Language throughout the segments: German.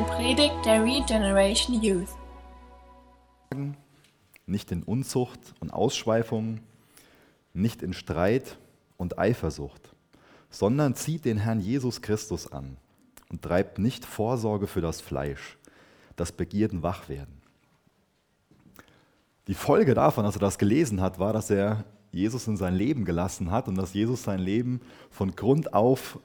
eine Predigt der Regeneration Youth. Nicht in Unzucht und Ausschweifung, nicht in Streit und Eifersucht, sondern zieht den Herrn Jesus Christus an und treibt nicht Vorsorge für das Fleisch, das Begierden wach werden. Die Folge davon, dass er das gelesen hat, war, dass er Jesus in sein Leben gelassen hat und dass Jesus sein Leben von Grund auf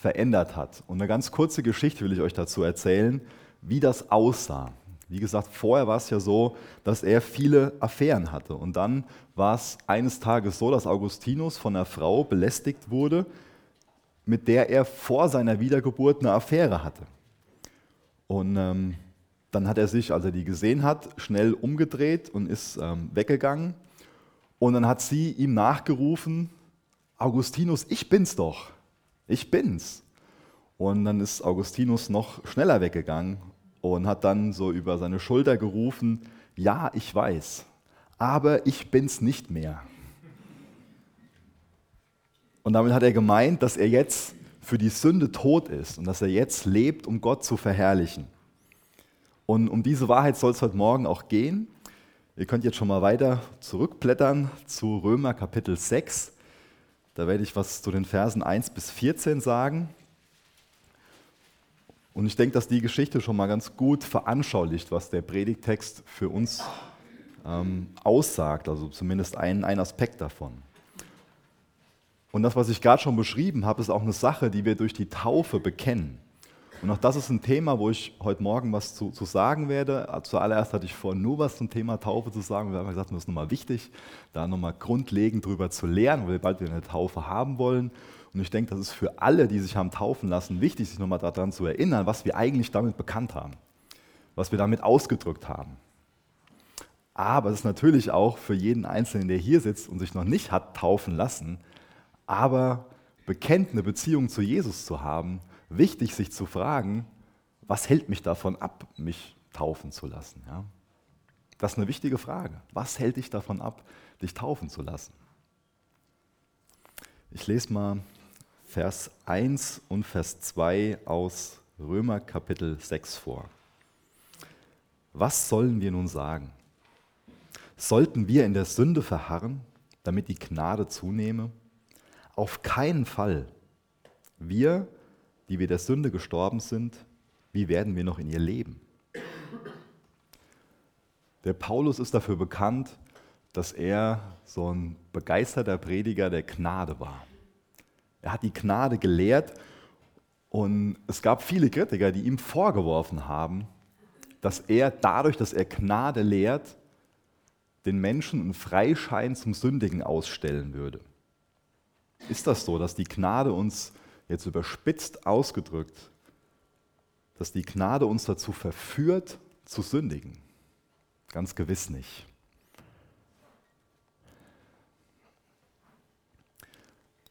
verändert hat. Und eine ganz kurze Geschichte will ich euch dazu erzählen, wie das aussah. Wie gesagt, vorher war es ja so, dass er viele Affären hatte. Und dann war es eines Tages so, dass Augustinus von einer Frau belästigt wurde, mit der er vor seiner Wiedergeburt eine Affäre hatte. Und ähm, dann hat er sich, als er die gesehen hat, schnell umgedreht und ist ähm, weggegangen. Und dann hat sie ihm nachgerufen, Augustinus, ich bin's doch, ich bin's. Und dann ist Augustinus noch schneller weggegangen und hat dann so über seine Schulter gerufen, ja, ich weiß, aber ich bin's nicht mehr. Und damit hat er gemeint, dass er jetzt für die Sünde tot ist und dass er jetzt lebt, um Gott zu verherrlichen. Und um diese Wahrheit soll es heute Morgen auch gehen. Ihr könnt jetzt schon mal weiter zurückblättern zu Römer Kapitel 6. Da werde ich was zu den Versen 1 bis 14 sagen. Und ich denke, dass die Geschichte schon mal ganz gut veranschaulicht, was der Predigtext für uns ähm, aussagt, also zumindest ein, ein Aspekt davon. Und das, was ich gerade schon beschrieben habe, ist auch eine Sache, die wir durch die Taufe bekennen. Und auch das ist ein Thema, wo ich heute Morgen was zu, zu, sagen werde. Zuallererst hatte ich vor, nur was zum Thema Taufe zu sagen. Wir haben gesagt, das ist nochmal wichtig, da nochmal grundlegend drüber zu lernen, weil wir bald wieder eine Taufe haben wollen. Und ich denke, das ist für alle, die sich haben taufen lassen, wichtig, sich nochmal daran zu erinnern, was wir eigentlich damit bekannt haben, was wir damit ausgedrückt haben. Aber es ist natürlich auch für jeden Einzelnen, der hier sitzt und sich noch nicht hat taufen lassen, aber bekennt eine Beziehung zu Jesus zu haben, wichtig, sich zu fragen, was hält mich davon ab, mich taufen zu lassen? Ja? Das ist eine wichtige Frage. Was hält dich davon ab, dich taufen zu lassen? Ich lese mal Vers 1 und Vers 2 aus Römer Kapitel 6 vor. Was sollen wir nun sagen? Sollten wir in der Sünde verharren, damit die Gnade zunehme? Auf keinen Fall. Wir die wir der Sünde gestorben sind, wie werden wir noch in ihr leben? Der Paulus ist dafür bekannt, dass er so ein begeisterter Prediger der Gnade war. Er hat die Gnade gelehrt und es gab viele Kritiker, die ihm vorgeworfen haben, dass er dadurch, dass er Gnade lehrt, den Menschen einen Freischein zum Sündigen ausstellen würde. Ist das so, dass die Gnade uns jetzt überspitzt ausgedrückt, dass die Gnade uns dazu verführt, zu sündigen. Ganz gewiss nicht.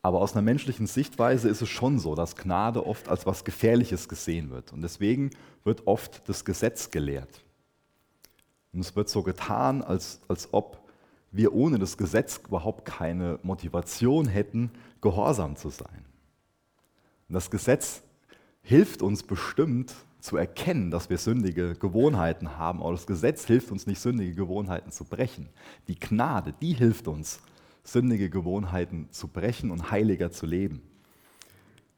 Aber aus einer menschlichen Sichtweise ist es schon so, dass Gnade oft als was Gefährliches gesehen wird. Und deswegen wird oft das Gesetz gelehrt. Und es wird so getan, als, als ob wir ohne das Gesetz überhaupt keine Motivation hätten, gehorsam zu sein. Das Gesetz hilft uns bestimmt zu erkennen, dass wir sündige Gewohnheiten haben, aber das Gesetz hilft uns nicht, sündige Gewohnheiten zu brechen. Die Gnade, die hilft uns, sündige Gewohnheiten zu brechen und heiliger zu leben.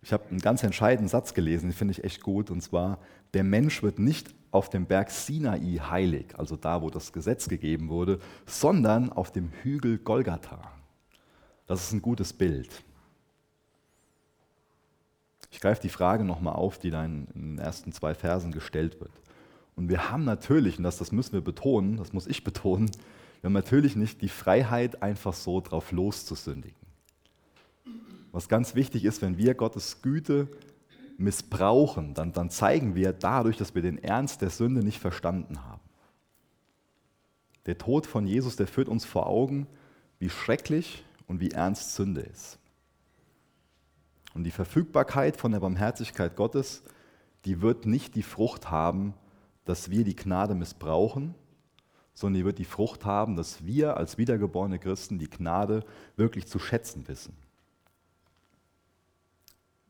Ich habe einen ganz entscheidenden Satz gelesen, den finde ich echt gut, und zwar, der Mensch wird nicht auf dem Berg Sinai heilig, also da, wo das Gesetz gegeben wurde, sondern auf dem Hügel Golgatha. Das ist ein gutes Bild. Ich greife die Frage nochmal auf, die da in, den ersten zwei Versen gestellt wird. Und wir haben natürlich, und das, das müssen wir betonen, das muss ich betonen, wir haben natürlich nicht die Freiheit, einfach so drauf loszusündigen. Was ganz wichtig ist, wenn wir Gottes Güte missbrauchen, dann, dann zeigen wir dadurch, dass wir den Ernst der Sünde nicht verstanden haben. Der Tod von Jesus, der führt uns vor Augen, wie schrecklich und wie ernst Sünde ist. Und die Verfügbarkeit von der Barmherzigkeit Gottes, die wird nicht die Frucht haben, dass wir die Gnade missbrauchen, sondern die wird die Frucht haben, dass wir als wiedergeborene Christen die Gnade wirklich zu schätzen wissen.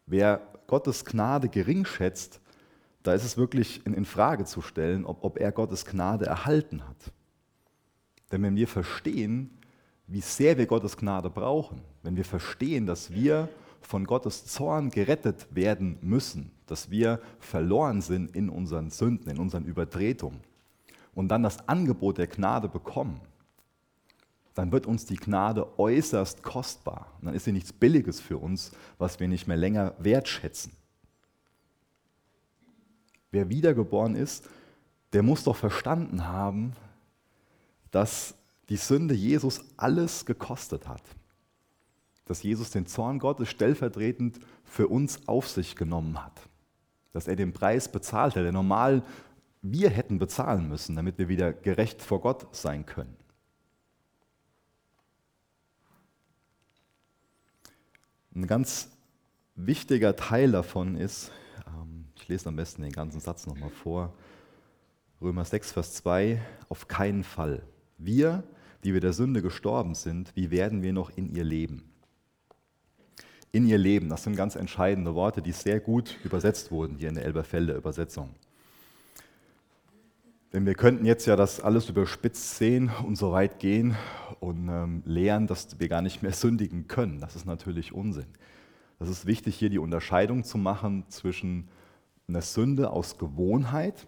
Wer Gottes Gnade gering schätzt, da ist es wirklich in, Frage zu stellen, ob, ob er Gottes Gnade erhalten hat. Denn wenn wir verstehen, wie sehr wir Gottes Gnade brauchen, wenn wir verstehen, dass wir von Gottes Zorn gerettet werden müssen, dass wir verloren sind in unseren Sünden, in unseren Übertretungen und dann das Angebot der Gnade bekommen, dann wird uns die Gnade äußerst kostbar. Und dann ist sie nichts Billiges für uns, was wir nicht mehr länger wertschätzen. Wer wiedergeboren ist, der muss doch verstanden haben, dass die Sünde Jesus alles gekostet hat. Dass Jesus den Zorn Gottes stellvertretend für uns auf sich genommen hat. Dass er den Preis bezahlt hat, der normal wir hätten bezahlen müssen, damit wir wieder gerecht vor Gott sein können. Ein ganz wichtiger Teil davon ist, ähm, ich lese am besten den ganzen Satz nochmal vor, Römer 6, Vers 2, auf keinen Fall. Wir, die wir der Sünde gestorben sind, wie werden wir noch in ihr leben? In ihr Leben, das sind ganz entscheidende Worte, die sehr gut übersetzt wurden hier in der Elberfelder Übersetzung. Denn wir könnten jetzt ja das alles überspitzt sehen und so weit gehen und ähm, lehren, dass wir gar nicht mehr sündigen können. Das ist natürlich Unsinn. Das ist wichtig, hier die Unterscheidung zu machen zwischen einer Sünde aus Gewohnheit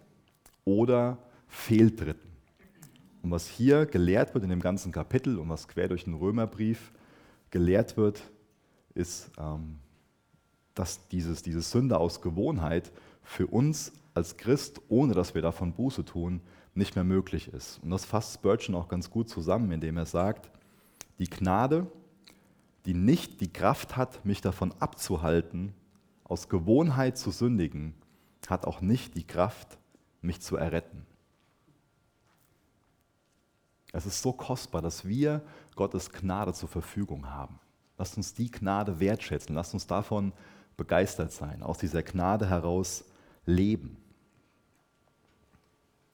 oder Fehltritten. Und was hier gelehrt wird in dem ganzen Kapitel und was quer durch den Römerbrief gelehrt wird, ist, ähm, dass dieses, diese Sünde aus Gewohnheit für uns als Christ, ohne dass wir davon Buße tun, nicht mehr möglich ist. Und das fasst Spurgeon auch ganz gut zusammen, indem er sagt, die Gnade, die nicht die Kraft hat, mich davon abzuhalten, aus Gewohnheit zu sündigen, hat auch nicht die Kraft, mich zu erretten. Es ist so kostbar, dass wir Gottes Gnade zur Verfügung haben. Lasst uns die Gnade wertschätzen, lasst uns davon begeistert sein, aus dieser Gnade heraus leben.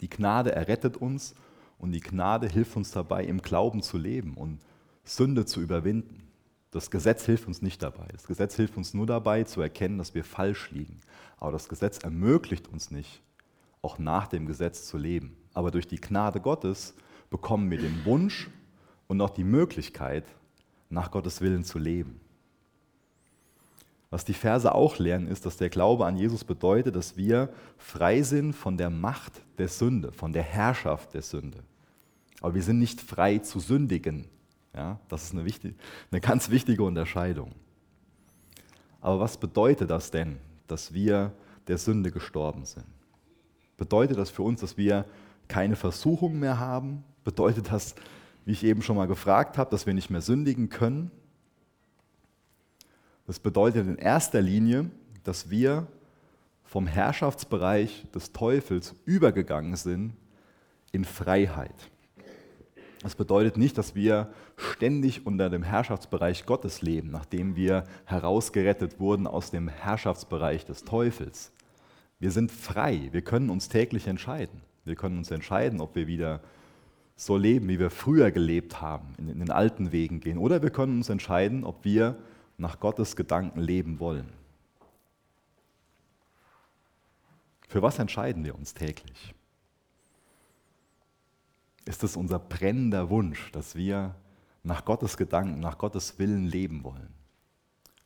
Die Gnade errettet uns und die Gnade hilft uns dabei, im Glauben zu leben und Sünde zu überwinden. Das Gesetz hilft uns nicht dabei. Das Gesetz hilft uns nur dabei zu erkennen, dass wir falsch liegen. Aber das Gesetz ermöglicht uns nicht, auch nach dem Gesetz zu leben. Aber durch die Gnade Gottes bekommen wir den Wunsch und auch die Möglichkeit, nach Gottes Willen zu leben. Was die Verse auch lernen, ist, dass der Glaube an Jesus bedeutet, dass wir frei sind von der Macht der Sünde, von der Herrschaft der Sünde. Aber wir sind nicht frei zu sündigen. Ja, das ist eine, wichtig, eine ganz wichtige Unterscheidung. Aber was bedeutet das denn, dass wir der Sünde gestorben sind? Bedeutet das für uns, dass wir keine Versuchung mehr haben? Bedeutet das, wie ich eben schon mal gefragt habe, dass wir nicht mehr sündigen können? Das bedeutet in erster Linie, dass wir vom Herrschaftsbereich des Teufels übergegangen sind in Freiheit. Das bedeutet nicht, dass wir ständig unter dem Herrschaftsbereich Gottes leben, nachdem wir herausgerettet wurden aus dem Herrschaftsbereich des Teufels. Wir sind frei, wir können uns täglich entscheiden. Wir können uns entscheiden, ob wir wieder so leben, wie wir früher gelebt haben, in den alten Wegen gehen. Oder wir können uns entscheiden, ob wir nach Gottes Gedanken leben wollen. Für was entscheiden wir uns täglich? Ist es unser brennender Wunsch, dass wir nach Gottes Gedanken, nach Gottes Willen leben wollen?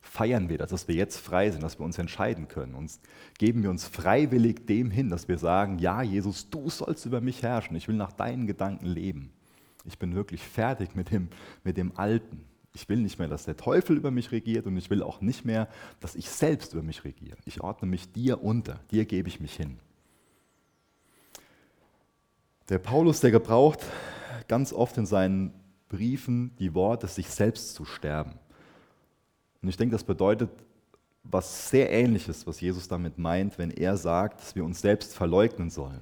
Feiern wir das, dass wir jetzt frei sind, dass wir uns entscheiden können? Und geben wir uns freiwillig dem hin, dass wir sagen, ja Jesus, du sollst über mich herrschen, ich will nach deinen Gedanken leben. Ich bin wirklich fertig mit dem, mit dem Alten. Ich will nicht mehr, dass der Teufel über mich regiert und ich will auch nicht mehr, dass ich selbst über mich regiere. Ich ordne mich dir unter, dir gebe ich mich hin. Der Paulus, der gebraucht ganz oft in seinen Briefen die Worte, sich selbst zu sterben. Und ich denke, das bedeutet was sehr ähnliches, was Jesus damit meint, wenn er sagt, dass wir uns selbst verleugnen sollen.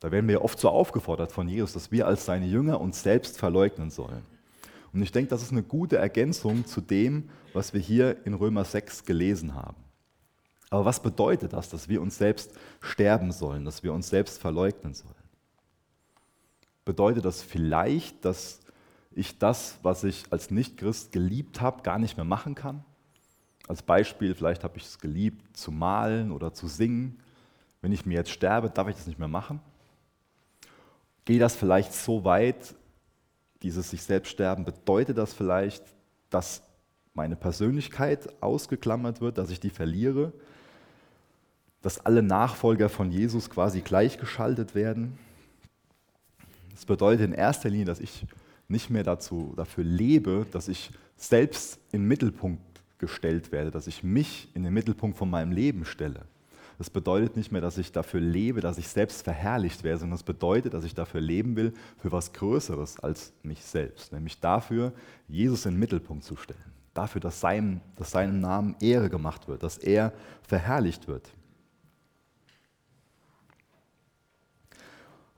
Da werden wir oft so aufgefordert von Jesus, dass wir als seine Jünger uns selbst verleugnen sollen. Und ich denke, das ist eine gute Ergänzung zu dem, was wir hier in Römer 6 gelesen haben. Aber was bedeutet das, dass wir uns selbst sterben sollen, dass wir uns selbst verleugnen sollen? Bedeutet das vielleicht, dass ich das, was ich als Nichtchrist geliebt habe, gar nicht mehr machen kann? Als Beispiel, vielleicht habe ich es geliebt zu malen oder zu singen. Wenn ich mir jetzt sterbe, darf ich das nicht mehr machen? Geht das vielleicht so weit, dieses sich selbst sterben, bedeutet das vielleicht, dass meine Persönlichkeit ausgeklammert wird, dass ich die verliere, dass alle Nachfolger von Jesus quasi gleichgeschaltet werden? Das bedeutet in erster Linie, dass ich nicht mehr dazu, dafür lebe, dass ich selbst in den Mittelpunkt gestellt werde, dass ich mich in den Mittelpunkt von meinem Leben stelle. Das bedeutet nicht mehr, dass ich dafür lebe, dass ich selbst verherrlicht werde, sondern das bedeutet, dass ich dafür leben will, für was Größeres als mich selbst, nämlich dafür, Jesus in den Mittelpunkt zu stellen, dafür, dass, sein, dass seinem Namen Ehre gemacht wird, dass er verherrlicht wird.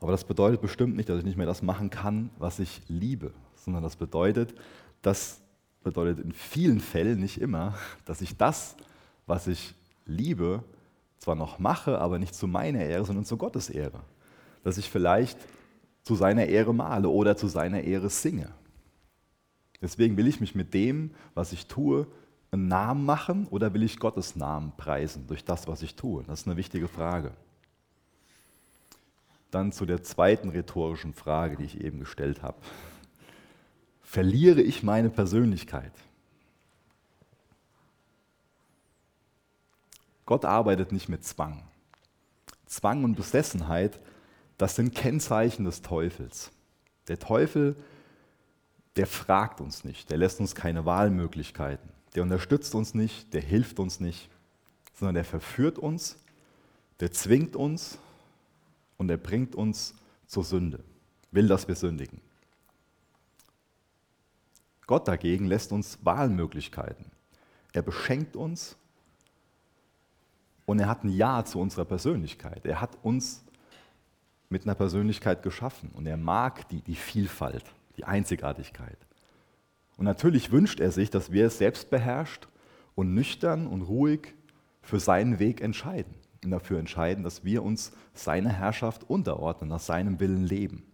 Aber das bedeutet bestimmt nicht, dass ich nicht mehr das machen kann, was ich liebe, sondern das bedeutet, das bedeutet in vielen Fällen, nicht immer, dass ich das, was ich liebe, zwar noch mache, aber nicht zu meiner Ehre, sondern zu Gottes Ehre. Dass ich vielleicht zu seiner Ehre male oder zu seiner Ehre singe. Deswegen will ich mich mit dem, was ich tue, einen Namen machen oder will ich Gottes Namen preisen durch das, was ich tue? Das ist eine wichtige Frage. Dann zu der zweiten rhetorischen Frage, die ich eben gestellt habe. Verliere ich meine Persönlichkeit? Gott arbeitet nicht mit Zwang. Zwang und Besessenheit, das sind Kennzeichen des Teufels. Der Teufel, der fragt uns nicht, der lässt uns keine Wahlmöglichkeiten, der unterstützt uns nicht, der hilft uns nicht, sondern der verführt uns, der zwingt uns und er bringt uns zur Sünde, will, dass wir sündigen. Gott dagegen lässt uns Wahlmöglichkeiten. Er beschenkt uns und er hat ein Ja zu unserer Persönlichkeit. Er hat uns mit einer Persönlichkeit geschaffen und er mag die, die Vielfalt, die Einzigartigkeit. Und natürlich wünscht er sich, dass wir selbstbeherrscht und nüchtern und ruhig für seinen Weg entscheiden dafür entscheiden, dass wir uns seiner Herrschaft unterordnen, nach seinem Willen leben.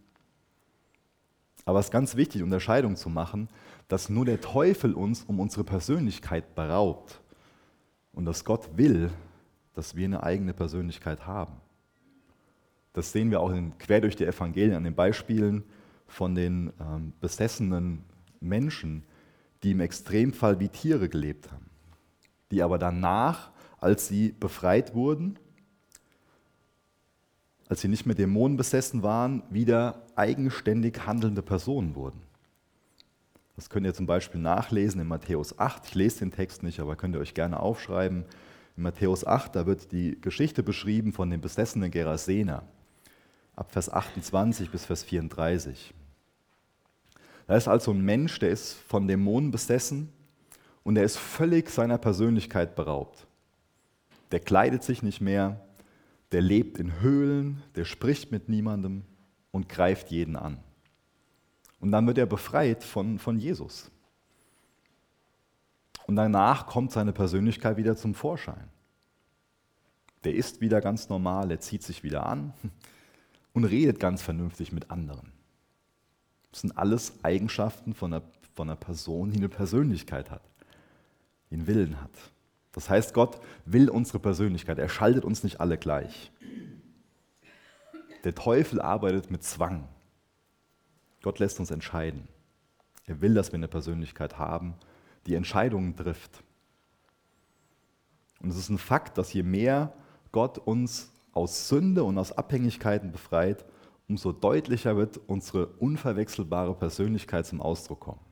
Aber es ist ganz wichtig, Unterscheidung zu machen, dass nur der Teufel uns um unsere Persönlichkeit beraubt und dass Gott will, dass wir eine eigene Persönlichkeit haben. Das sehen wir auch in, quer durch die Evangelien an den Beispielen von den ähm, besessenen Menschen, die im Extremfall wie Tiere gelebt haben, die aber danach als sie befreit wurden, als sie nicht mehr Dämonen besessen waren, wieder eigenständig handelnde Personen wurden. Das könnt ihr zum Beispiel nachlesen in Matthäus 8. Ich lese den Text nicht, aber könnt ihr euch gerne aufschreiben. In Matthäus 8, da wird die Geschichte beschrieben von dem besessenen Gerasener. Ab Vers 28 bis Vers 34. Da ist also ein Mensch, der ist von Dämonen besessen und er ist völlig seiner Persönlichkeit beraubt der kleidet sich nicht mehr, der lebt in Höhlen, der spricht mit niemandem und greift jeden an. Und dann wird er befreit von, von Jesus. Und danach kommt seine Persönlichkeit wieder zum Vorschein. Der ist wieder ganz normal, er zieht sich wieder an und redet ganz vernünftig mit anderen. Das sind alles Eigenschaften von einer, von einer Person, die eine Persönlichkeit hat, die einen Willen hat. Das heißt, Gott will unsere Persönlichkeit. Er schaltet uns nicht alle gleich. Der Teufel arbeitet mit Zwang. Gott lässt uns entscheiden. Er will, dass wir eine Persönlichkeit haben, die Entscheidungen trifft. Und es ist ein Fakt, dass je mehr Gott uns aus Sünde und aus Abhängigkeiten befreit, umso deutlicher wird unsere unverwechselbare Persönlichkeit zum Ausdruck kommen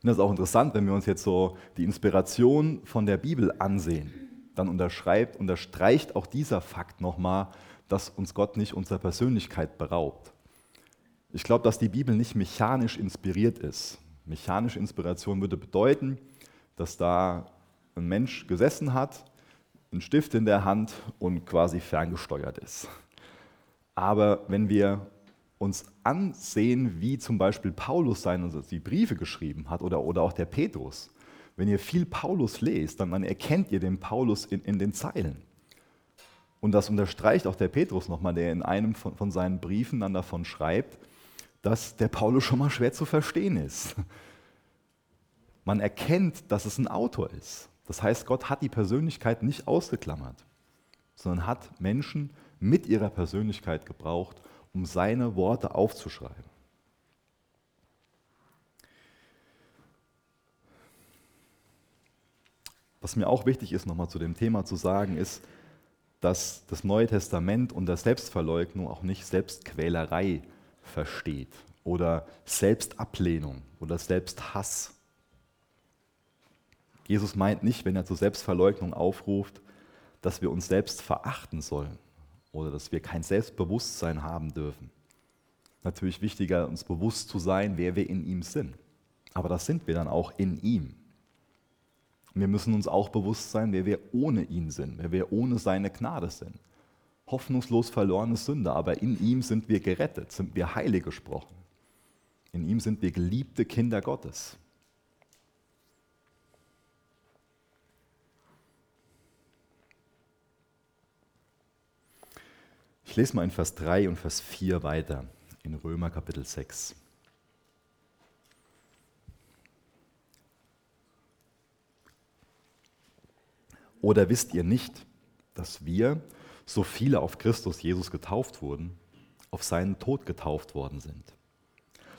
finde das auch interessant, wenn wir uns jetzt so die Inspiration von der Bibel ansehen. Dann unterschreibt, unterstreicht auch dieser Fakt nochmal, dass uns Gott nicht unserer Persönlichkeit beraubt. Ich glaube, dass die Bibel nicht mechanisch inspiriert ist. Mechanische Inspiration würde bedeuten, dass da ein Mensch gesessen hat, einen Stift in der Hand und quasi ferngesteuert ist. Aber wenn wir uns ansehen, wie zum Beispiel Paulus seine also die Briefe geschrieben hat oder, oder auch der Petrus. Wenn ihr viel Paulus lest, dann, dann erkennt ihr den Paulus in, in den Zeilen. Und das unterstreicht auch der Petrus nochmal, der in einem von, von seinen Briefen dann davon schreibt, dass der Paulus schon mal schwer zu verstehen ist. Man erkennt, dass es ein Autor ist. Das heißt, Gott hat die Persönlichkeit nicht ausgeklammert, sondern hat Menschen mit ihrer Persönlichkeit gebraucht, um seine Worte aufzuschreiben. Was mir auch wichtig ist, nochmal zu dem Thema zu sagen, ist, dass das Neue Testament unter Selbstverleugnung auch nicht Selbstquälerei versteht oder Selbstablehnung oder Selbsthass. Jesus meint nicht, wenn er zur Selbstverleugnung aufruft, dass wir uns selbst verachten sollen oder dass wir kein Selbstbewusstsein haben dürfen. Natürlich wichtiger, uns bewusst zu sein, wer wir in ihm sind. Aber das sind wir dann auch in ihm. Wir müssen uns auch bewusst sein, wer wir ohne ihn sind, wer wir ohne seine Gnade sind. Hoffnungslos verlorene Sünder, aber in ihm sind wir gerettet, sind wir heilig gesprochen. In ihm sind wir geliebte Kinder Gottes. Ich lese mal in Vers 3 und Vers 4 weiter in Römer Kapitel 6. Oder wisst ihr nicht, dass wir, so viele auf Christus Jesus getauft wurden, auf seinen Tod getauft worden sind?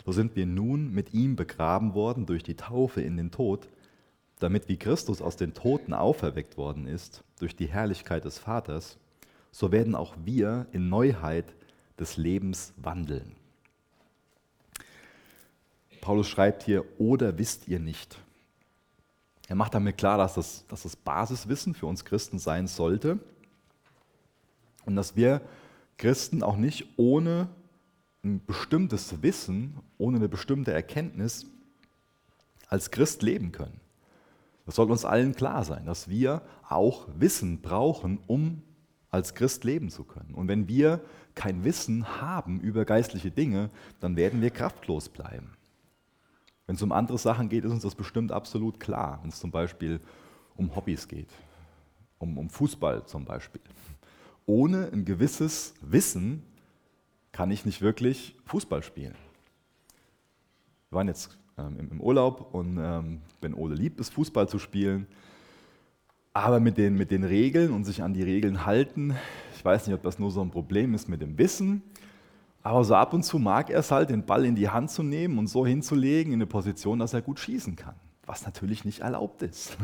So sind wir nun mit ihm begraben worden durch die Taufe in den Tod, damit wie Christus aus den Toten auferweckt worden ist durch die Herrlichkeit des Vaters, so werden auch wir in Neuheit des Lebens wandeln. Paulus schreibt hier, oder wisst ihr nicht? Er macht damit klar, dass das, dass das Basiswissen für uns Christen sein sollte und dass wir Christen auch nicht ohne ein bestimmtes Wissen, ohne eine bestimmte Erkenntnis als Christ leben können. Das soll uns allen klar sein, dass wir auch Wissen brauchen, um als Christ leben zu können. Und wenn wir kein Wissen haben über geistliche Dinge, dann werden wir kraftlos bleiben. Wenn es um andere Sachen geht, ist uns das bestimmt absolut klar. Wenn es zum Beispiel um Hobbys geht, um, um Fußball zum Beispiel. Ohne ein gewisses Wissen kann ich nicht wirklich Fußball spielen. Wir waren jetzt ähm, im Urlaub und ähm, wenn Ole liebt es, Fußball zu spielen, aber mit den, mit den Regeln und sich an die Regeln halten, ich weiß nicht, ob das nur so ein Problem ist mit dem Wissen aber so ab und zu mag er es halt, den Ball in die Hand zu nehmen und so hinzulegen in eine Position, dass er gut schießen kann. Was natürlich nicht erlaubt ist.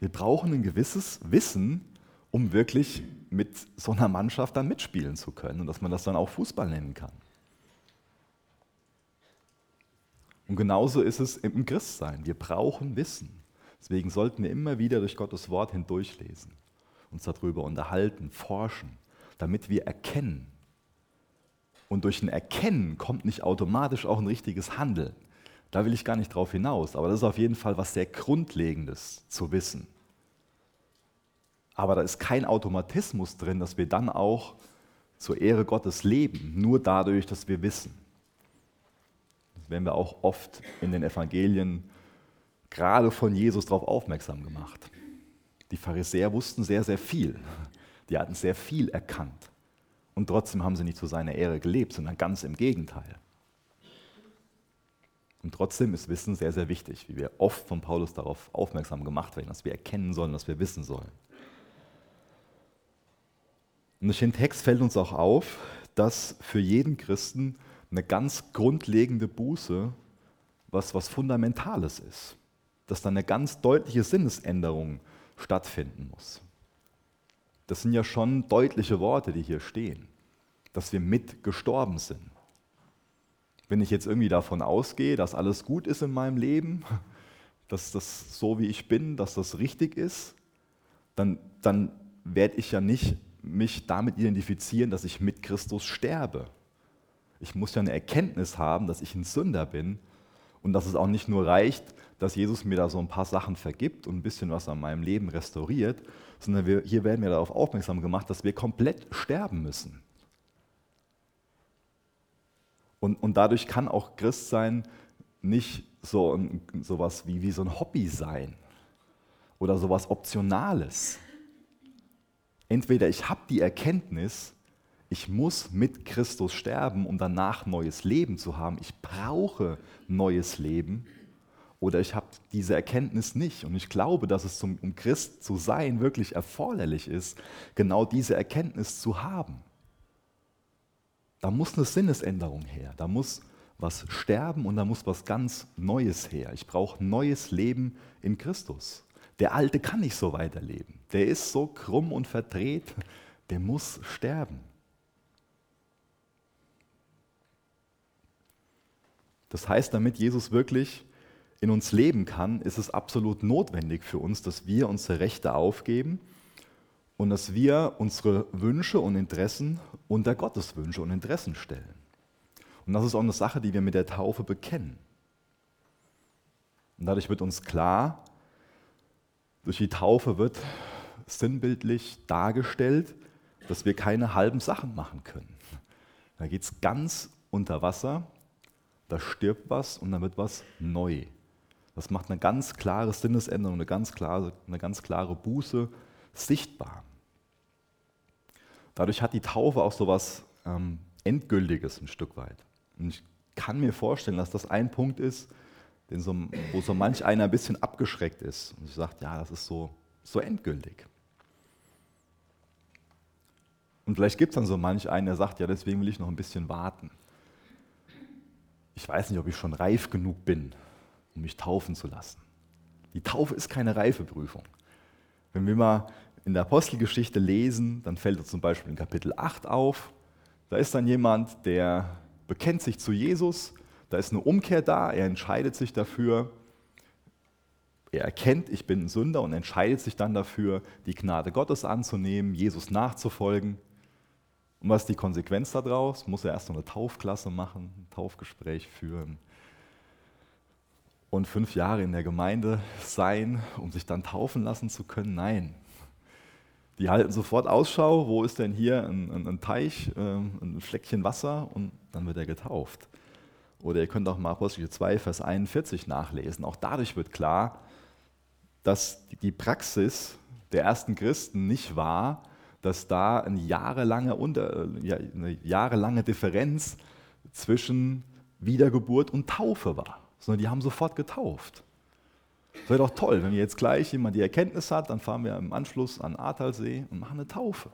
Wir brauchen ein gewisses Wissen, um wirklich mit so einer Mannschaft dann mitspielen zu können und dass man das dann auch Fußball nennen kann. Und genauso ist es im Christsein. Wir brauchen Wissen. Deswegen sollten wir immer wieder durch Gottes Wort hindurchlesen, uns darüber unterhalten, forschen, damit wir erkennen, und durch ein Erkennen kommt nicht automatisch auch ein richtiges Handeln. Da will ich gar nicht drauf hinaus, aber das ist auf jeden Fall was sehr Grundlegendes zu wissen. Aber da ist kein Automatismus drin, dass wir dann auch zur Ehre Gottes leben, nur dadurch, dass wir wissen. Das werden wir auch oft in den Evangelien gerade von Jesus darauf aufmerksam gemacht. Die Pharisäer wussten sehr, sehr viel. Die hatten sehr viel erkannt. Und trotzdem haben sie nicht zu seiner Ehre gelebt, sondern ganz im Gegenteil. Und trotzdem ist Wissen sehr, sehr wichtig, wie wir oft von Paulus darauf aufmerksam gemacht werden, dass wir erkennen sollen, dass wir wissen sollen. Und durch den Text fällt uns auch auf, dass für jeden Christen eine ganz grundlegende Buße was, was Fundamentales ist. Dass da eine ganz deutliche Sinnesänderung stattfinden muss. Das sind ja schon deutliche Worte, die hier stehen, dass wir mit gestorben sind. Wenn ich jetzt irgendwie davon ausgehe, dass alles gut ist in meinem Leben, dass das so wie ich bin, dass das richtig ist, dann, dann werde ich ja nicht mich damit identifizieren, dass ich mit Christus sterbe. Ich muss ja eine Erkenntnis haben, dass ich ein Sünder bin und dass es auch nicht nur reicht, dass Jesus mir da so ein paar Sachen vergibt und ein bisschen was an meinem Leben restauriert, sondern wir, hier werden wir darauf aufmerksam gemacht, dass wir komplett sterben müssen. Und, und dadurch kann auch Christsein nicht so sowas wie, wie so ein Hobby sein oder sowas Optionales. Entweder ich habe die Erkenntnis, ich muss mit Christus sterben, um danach neues Leben zu haben. Ich brauche neues Leben. oder ich habe diese Erkenntnis nicht. Und ich glaube, dass es zum, um Christ zu sein wirklich erforderlich ist, genau diese Erkenntnis zu haben. Da muss eine Sinnesänderung her, da muss was sterben und da muss was ganz Neues her. Ich brauche neues Leben in Christus. Der Alte kann nicht so weiterleben. Der ist so krumm und verdreht, der muss sterben. Das heißt, damit Jesus wirklich in uns leben kann, ist es absolut notwendig für uns, dass wir unsere Rechte aufgeben und dass wir unsere Wünsche und Interessen unter Gottes Wünsche und Interessen stellen. Und das ist auch eine Sache, die wir mit der Taufe bekennen. Und dadurch wird uns klar, durch die Taufe wird sinnbildlich dargestellt, dass wir keine halben Sachen machen können. Da geht es ganz unter Wasser, da stirbt was und dann wird was neu. Das macht eine ganz klare Sinnesänderung, eine ganz klare, eine ganz klare Buße sichtbar. Dadurch hat die Taufe auch so etwas ähm, Endgültiges ein Stück weit. Und ich kann mir vorstellen, dass das ein Punkt ist, so, wo so manch einer ein bisschen abgeschreckt ist und sagt, ja, das ist so, so endgültig. Und vielleicht gibt es dann so manch einen, der sagt, ja, deswegen will ich noch ein bisschen warten. Ich weiß nicht, ob ich schon reif genug bin, um mich taufen zu lassen. Die Taufe ist keine Reifeprüfung. Wenn wir mal in der Apostelgeschichte lesen, dann fällt uns zum Beispiel in Kapitel 8 auf, da ist dann jemand, der bekennt sich zu Jesus, da ist eine Umkehr da, er entscheidet sich dafür, er erkennt, ich bin ein Sünder und entscheidet sich dann dafür, die Gnade Gottes anzunehmen, Jesus nachzufolgen. Und was ist die Konsequenz daraus? Muss er erst noch eine Taufklasse machen, ein Taufgespräch führen und fünf Jahre in der Gemeinde sein, um sich dann taufen lassen zu können? Nein. Die halten sofort Ausschau, wo ist denn hier ein, ein, ein Teich, äh, ein Fleckchen Wasser und dann wird er getauft. Oder ihr könnt auch mal Apostel 2, Vers 41 nachlesen. Auch dadurch wird klar, dass die Praxis der ersten Christen nicht war, dass da eine jahrelange, Unter, eine jahrelange Differenz zwischen Wiedergeburt und Taufe war, sondern die haben sofort getauft. Das wäre doch toll, wenn jetzt gleich jemand die Erkenntnis hat, dann fahren wir im Anschluss an Ahrtalsee und machen eine Taufe.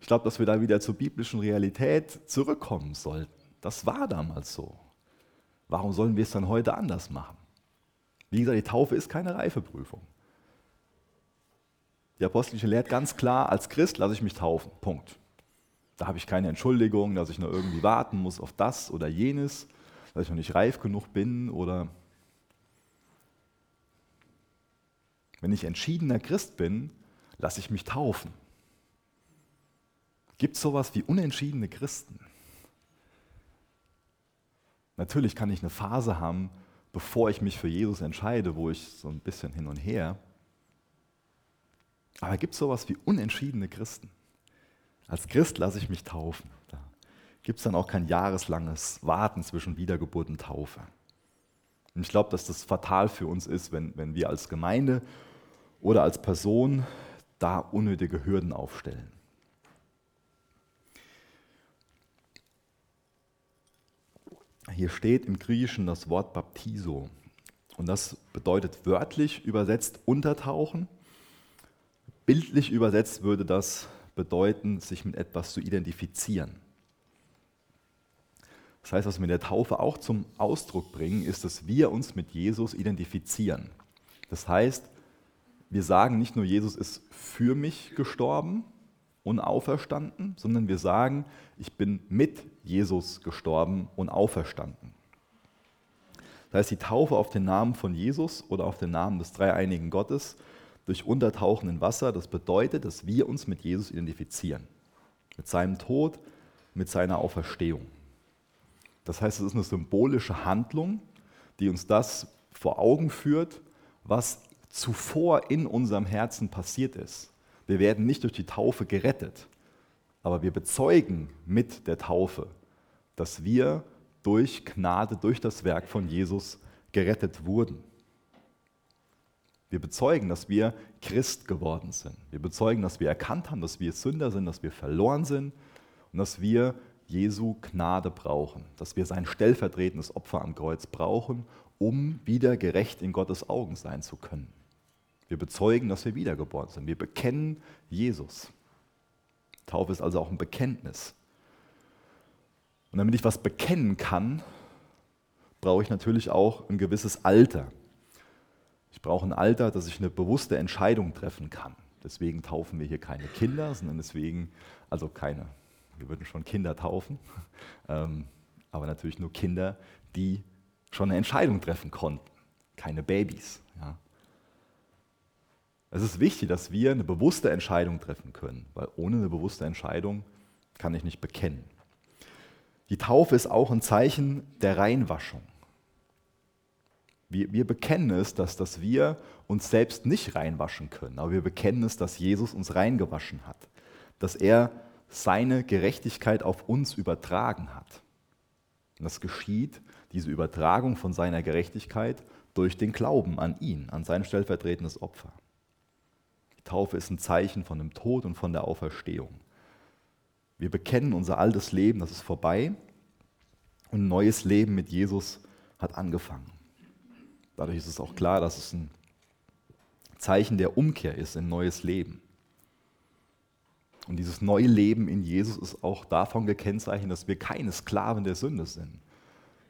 Ich glaube, dass wir da wieder zur biblischen Realität zurückkommen sollten. Das war damals so. Warum sollen wir es dann heute anders machen? Wie gesagt, die Taufe ist keine Reifeprüfung. Die apostolische lehrt ganz klar, als Christ lasse ich mich taufen. Punkt. Da habe ich keine Entschuldigung, dass ich noch irgendwie warten muss auf das oder jenes, dass ich noch nicht reif genug bin oder wenn ich entschiedener Christ bin, lasse ich mich taufen. Gibt es sowas wie unentschiedene Christen? Natürlich kann ich eine Phase haben, bevor ich mich für Jesus entscheide, wo ich so ein bisschen hin und her. Aber gibt es sowas wie unentschiedene Christen? Als Christ lasse ich mich taufen. Da gibt es dann auch kein jahreslanges Warten zwischen Wiedergeburt und Taufe. Und ich glaube, dass das fatal für uns ist, wenn, wenn wir als Gemeinde oder als Person da unnötige Hürden aufstellen. Hier steht im Griechischen das Wort Baptiso. Und das bedeutet wörtlich übersetzt untertauchen. Bildlich übersetzt würde das bedeuten, sich mit etwas zu identifizieren. Das heißt, was wir in der Taufe auch zum Ausdruck bringen, ist, dass wir uns mit Jesus identifizieren. Das heißt, wir sagen nicht nur, Jesus ist für mich gestorben und auferstanden, sondern wir sagen, ich bin mit Jesus gestorben und auferstanden. Das heißt, die Taufe auf den Namen von Jesus oder auf den Namen des dreieinigen Gottes durch Untertauchen in Wasser, das bedeutet, dass wir uns mit Jesus identifizieren. Mit seinem Tod, mit seiner Auferstehung. Das heißt, es ist eine symbolische Handlung, die uns das vor Augen führt, was zuvor in unserem Herzen passiert ist. Wir werden nicht durch die Taufe gerettet, aber wir bezeugen mit der Taufe, dass wir durch Gnade, durch das Werk von Jesus gerettet wurden. Wir bezeugen, dass wir Christ geworden sind. Wir bezeugen, dass wir erkannt haben, dass wir Sünder sind, dass wir verloren sind und dass wir Jesu Gnade brauchen, dass wir sein stellvertretendes Opfer am Kreuz brauchen, um wieder gerecht in Gottes Augen sein zu können. Wir bezeugen, dass wir wiedergeboren sind. Wir bekennen Jesus. Taufe ist also auch ein Bekenntnis. Und damit ich was bekennen kann, brauche ich natürlich auch ein gewisses Alter. Ich brauche ein Alter, dass ich eine bewusste Entscheidung treffen kann. Deswegen taufen wir hier keine Kinder, sondern deswegen, also keine, wir würden schon Kinder taufen, ähm, aber natürlich nur Kinder, die schon eine Entscheidung treffen konnten, keine Babys. Ja. Es ist wichtig, dass wir eine bewusste Entscheidung treffen können, weil ohne eine bewusste Entscheidung kann ich nicht bekennen. Die Taufe ist auch ein Zeichen der Reinwaschung. Wir, wir bekennen es, dass, dass wir uns selbst nicht reinwaschen können, aber wir bekennen es, dass Jesus uns reingewaschen hat, dass er seine Gerechtigkeit auf uns übertragen hat. Und das geschieht, diese Übertragung von seiner Gerechtigkeit, durch den Glauben an ihn, an sein stellvertretendes Opfer. Die Taufe ist ein Zeichen von dem Tod und von der Auferstehung. Wir bekennen unser altes Leben, das ist vorbei und ein neues Leben mit Jesus hat angefangen. Dadurch ist es auch klar, dass es ein Zeichen der Umkehr ist, ein neues Leben. Und dieses neue Leben in Jesus ist auch davon gekennzeichnet, dass wir keine Sklaven der Sünde sind,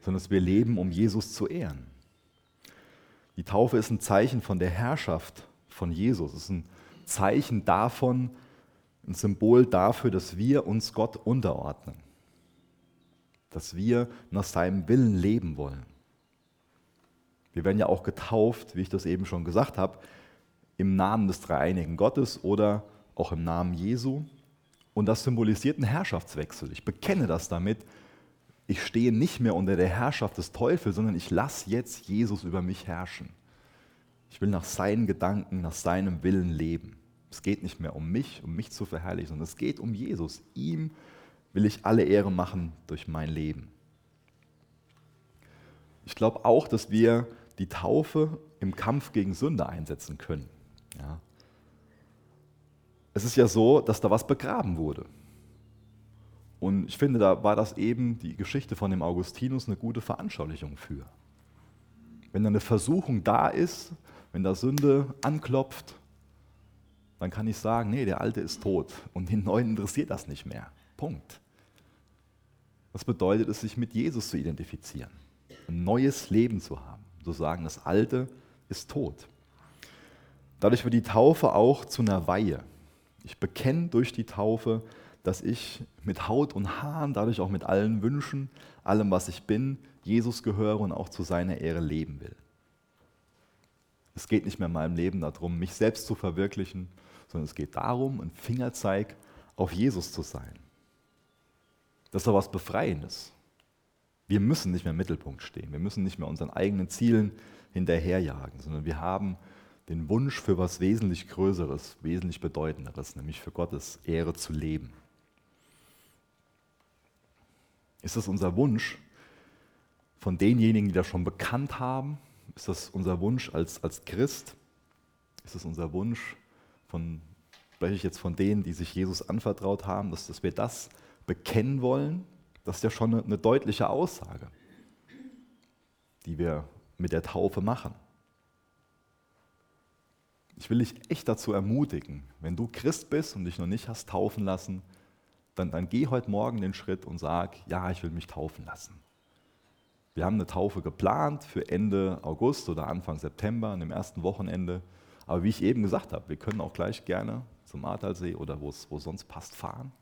sondern dass wir leben, um Jesus zu ehren. Die Taufe ist ein Zeichen von der Herrschaft von Jesus. Es ist ein Zeichen davon, ein Symbol dafür, dass wir uns Gott unterordnen. Dass wir nach seinem Willen leben wollen. Wir werden ja auch getauft, wie ich das eben schon gesagt habe, im Namen des dreieinigen Gottes oder auch im Namen Jesu. Und das symbolisiert einen Herrschaftswechsel. Ich bekenne das damit. Ich stehe nicht mehr unter der Herrschaft des Teufels, sondern ich lasse jetzt Jesus über mich herrschen. Ich will nach seinen Gedanken, nach seinem Willen leben. Es geht nicht mehr um mich, um mich zu verherrlichen, sondern es geht um Jesus. Ihm will ich alle Ehre machen durch mein Leben. Ich glaube auch, dass wir die Taufe im Kampf gegen Sünde einsetzen können. Ja. Es ist ja so, dass da was begraben wurde. Und ich finde, da war das eben die Geschichte von dem Augustinus eine gute Veranschaulichung für. Wenn da eine Versuchung da ist, wenn da Sünde anklopft, dann kann ich sagen, nee, der Alte ist tot und den Neuen interessiert das nicht mehr. Punkt. Was bedeutet es, sich mit Jesus zu identifizieren, ein neues Leben zu haben so sagen, das Alte ist tot. Dadurch wird die Taufe auch zu einer Weihe. Ich bekenne durch die Taufe, dass ich mit Haut und Haaren, dadurch auch mit allen Wünschen, allem, was ich bin, Jesus gehöre und auch zu seiner Ehre leben will. Es geht nicht mehr in meinem Leben darum, mich selbst zu verwirklichen, sondern es geht darum, ein Fingerzeig auf Jesus zu sein. Das ist doch was Befreiendes. Wir müssen nicht mehr im Mittelpunkt stehen. Wir müssen nicht mehr unseren eigenen Zielen hinterherjagen, sondern wir haben den Wunsch für was wesentlich Größeres, wesentlich Bedeutenderes, nämlich für Gottes Ehre zu leben. Ist das unser Wunsch von denjenigen, die das schon bekannt haben? Ist das unser Wunsch als, als Christ? Ist das unser Wunsch von, spreche ich jetzt von denen, die sich Jesus anvertraut haben, dass, dass wir das bekennen wollen das ist ja schon eine, deutliche Aussage, die wir mit der Taufe machen. Ich will dich echt dazu ermutigen, wenn du Christ bist und dich noch nicht hast taufen lassen, dann, dann geh heute Morgen den Schritt und sag, ja, ich will mich taufen lassen. Wir haben eine Taufe geplant für Ende August oder Anfang September, an dem ersten Wochenende. Aber wie ich eben gesagt habe, wir können auch gleich gerne zum Ahrtalsee oder wo es sonst passt fahren.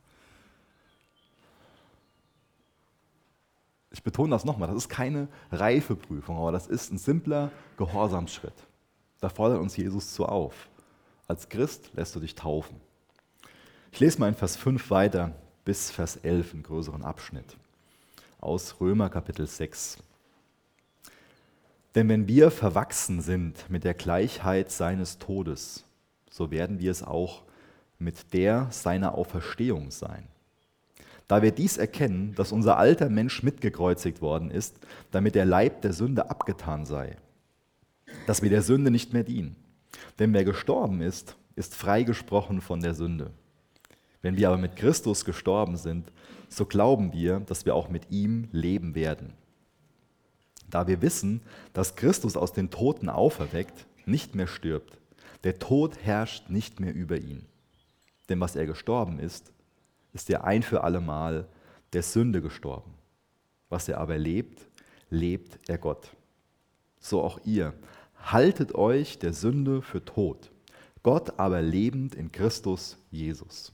Ich betone das nochmal, das ist keine Reifeprüfung, aber das ist ein simpler Gehorsamsschritt. Da fordert uns Jesus zu auf. Als Christ lässt du dich taufen. Ich lese mal in Vers 5 weiter bis Vers 11, einen größeren Abschnitt aus Römer Kapitel 6. Denn wenn wir verwachsen sind mit der Gleichheit seines Todes, so werden wir es auch mit der seiner Auferstehung sein. Da wir dies erkennen, dass unser alter Mensch mitgekreuzigt worden ist, damit der Leib der Sünde abgetan sei, dass wir der Sünde nicht mehr dienen. Denn wer gestorben ist, ist freigesprochen von der Sünde. Wenn wir aber mit Christus gestorben sind, so glauben wir, dass wir auch mit ihm leben werden. da wir wissen, dass Christus aus den Toten auferweckt, nicht mehr stirbt. Der Tod herrscht nicht mehr über ihn. Denn was er gestorben ist, ist er ein für allemal der Sünde gestorben. Was er aber lebt, lebt er Gott. So auch ihr. Haltet euch der Sünde für tot, Gott aber lebend in Christus Jesus.